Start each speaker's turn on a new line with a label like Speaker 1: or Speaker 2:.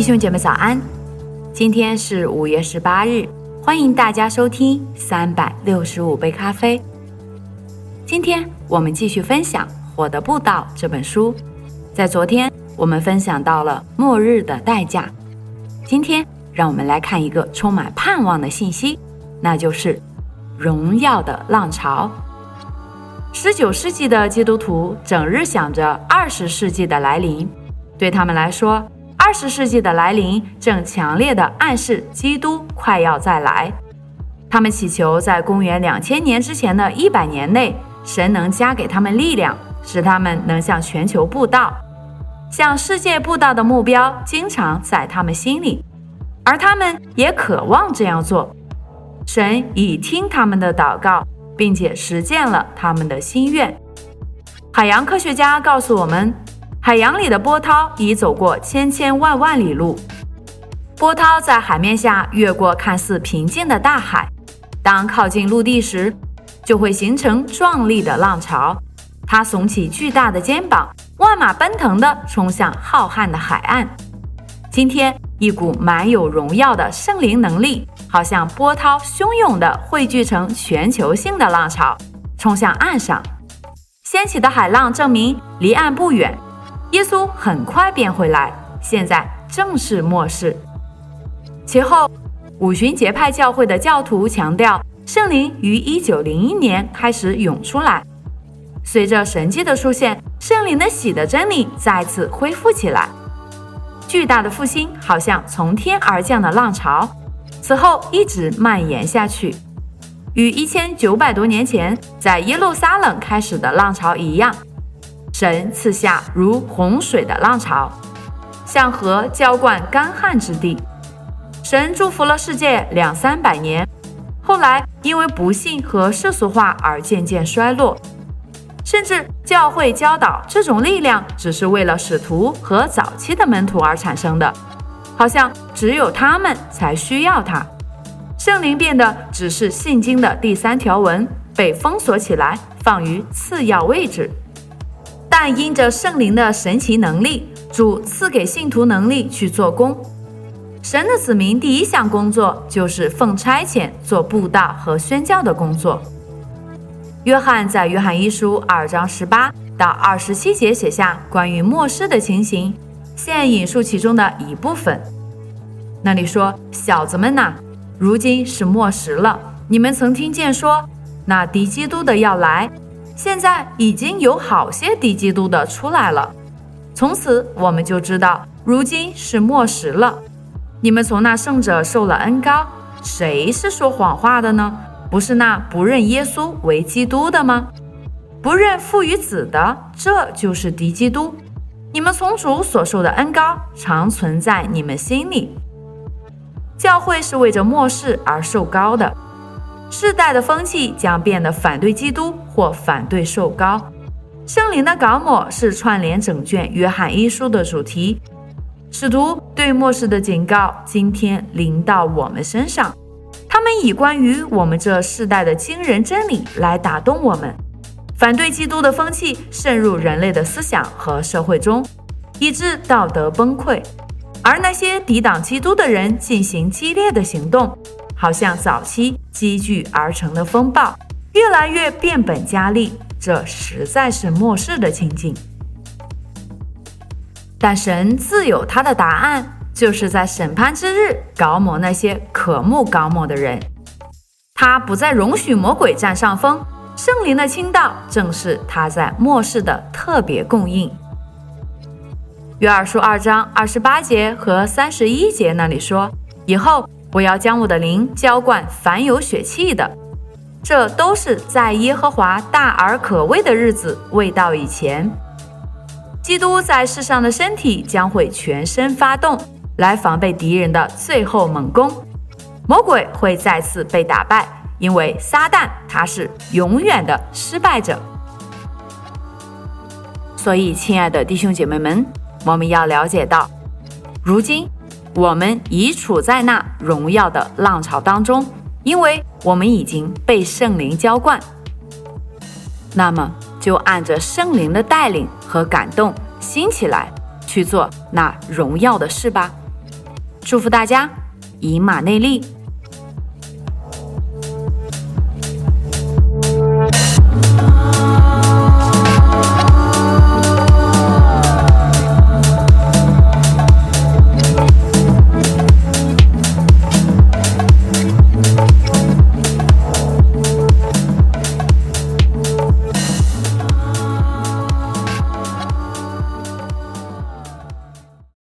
Speaker 1: 弟兄姐妹早安，今天是五月十八日，欢迎大家收听三百六十五杯咖啡。今天我们继续分享《火的步道》这本书。在昨天，我们分享到了末日的代价。今天，让我们来看一个充满盼望的信息，那就是荣耀的浪潮。十九世纪的基督徒整日想着二十世纪的来临，对他们来说。二十世纪的来临正强烈的暗示基督快要再来。他们祈求在公元两千年之前的一百年内，神能加给他们力量，使他们能向全球布道，向世界布道的目标经常在他们心里，而他们也渴望这样做。神已听他们的祷告，并且实践了他们的心愿。海洋科学家告诉我们。海洋里的波涛已走过千千万万里路，波涛在海面下越过看似平静的大海，当靠近陆地时，就会形成壮丽的浪潮。它耸起巨大的肩膀，万马奔腾地冲向浩瀚的海岸。今天，一股满有荣耀的圣灵能力，好像波涛汹涌地汇聚成全球性的浪潮，冲向岸上。掀起的海浪证明离岸不远。耶稣很快便会来，现在正是末世。其后，五旬节派教会的教徒强调，圣灵于一九零一年开始涌出来。随着神迹的出现，圣灵的喜的真理再次恢复起来。巨大的复兴好像从天而降的浪潮，此后一直蔓延下去，与一千九百多年前在耶路撒冷开始的浪潮一样。神赐下如洪水的浪潮，向河浇灌干旱之地。神祝福了世界两三百年，后来因为不幸和世俗化而渐渐衰落。甚至教会教导这种力量只是为了使徒和早期的门徒而产生的，好像只有他们才需要它。圣灵变得只是信经的第三条文，被封锁起来，放于次要位置。但因着圣灵的神奇能力，主赐给信徒能力去做工。神的子民第一项工作就是奉差遣做布道和宣教的工作。约翰在约翰一书二章十八到二十七节写下关于末世的情形，现引述其中的一部分。那里说：“小子们呐，如今是末时了。你们曾听见说，那敌基督的要来。”现在已经有好些敌基督的出来了，从此我们就知道，如今是末时了。你们从那圣者受了恩高，谁是说谎话的呢？不是那不认耶稣为基督的吗？不认父与子的，这就是敌基督。你们从主所受的恩高，常存在你们心里。教会是为着末世而受高的。世代的风气将变得反对基督或反对受膏。圣灵的稿抹是串联整卷约翰一书的主题。使徒对末世的警告今天临到我们身上。他们以关于我们这世代的惊人真理来打动我们。反对基督的风气渗入人类的思想和社会中，以致道德崩溃。而那些抵挡基督的人进行激烈的行动。好像早期积聚而成的风暴，越来越变本加厉，这实在是末世的情景。但神自有他的答案，就是在审判之日搞抹那些可慕搞抹的人。他不再容许魔鬼占上风，圣灵的倾倒正是他在末世的特别供应。约二书二章二十八节和三十一节那里说，以后。我要将我的灵浇灌凡有血气的，这都是在耶和华大而可畏的日子未到以前。基督在世上的身体将会全身发动，来防备敌人的最后猛攻。魔鬼会再次被打败，因为撒旦他是永远的失败者。所以，亲爱的弟兄姐妹们，我们要了解到，如今。我们已处在那荣耀的浪潮当中，因为我们已经被圣灵浇灌。那么，就按着圣灵的带领和感动，兴起来去做那荣耀的事吧。祝福大家以马内利。